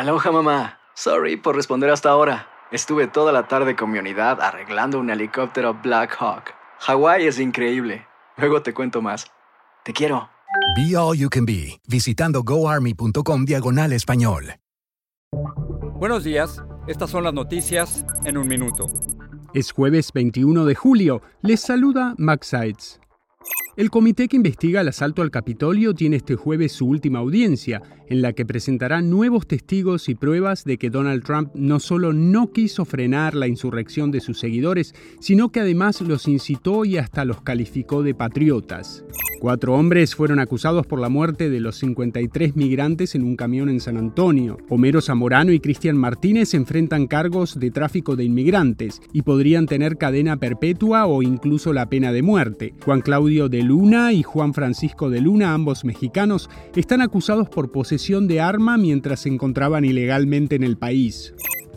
Aloha mamá. Sorry por responder hasta ahora. Estuve toda la tarde con mi unidad arreglando un helicóptero Black Hawk. Hawái es increíble. Luego te cuento más. Te quiero. Be All You Can Be, visitando goarmy.com diagonal español. Buenos días, estas son las noticias en un minuto. Es jueves 21 de julio. Les saluda Max Sides. El comité que investiga el asalto al Capitolio tiene este jueves su última audiencia, en la que presentará nuevos testigos y pruebas de que Donald Trump no solo no quiso frenar la insurrección de sus seguidores, sino que además los incitó y hasta los calificó de patriotas. Cuatro hombres fueron acusados por la muerte de los 53 migrantes en un camión en San Antonio. Homero Zamorano y Cristian Martínez enfrentan cargos de tráfico de inmigrantes y podrían tener cadena perpetua o incluso la pena de muerte. Juan Claudio de Luna y Juan Francisco de Luna, ambos mexicanos, están acusados por posesión de arma mientras se encontraban ilegalmente en el país.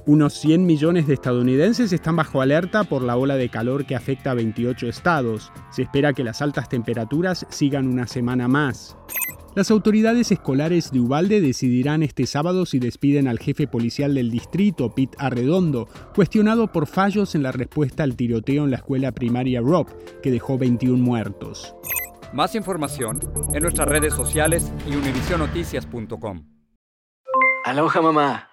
Unos 100 millones de estadounidenses están bajo alerta por la ola de calor que afecta a 28 estados. Se espera que las altas temperaturas sigan una semana más. Las autoridades escolares de Ubalde decidirán este sábado si despiden al jefe policial del distrito, Pete Arredondo, cuestionado por fallos en la respuesta al tiroteo en la escuela primaria Rob, que dejó 21 muertos. Más información en nuestras redes sociales y univisionoticias.com. Aloha mamá.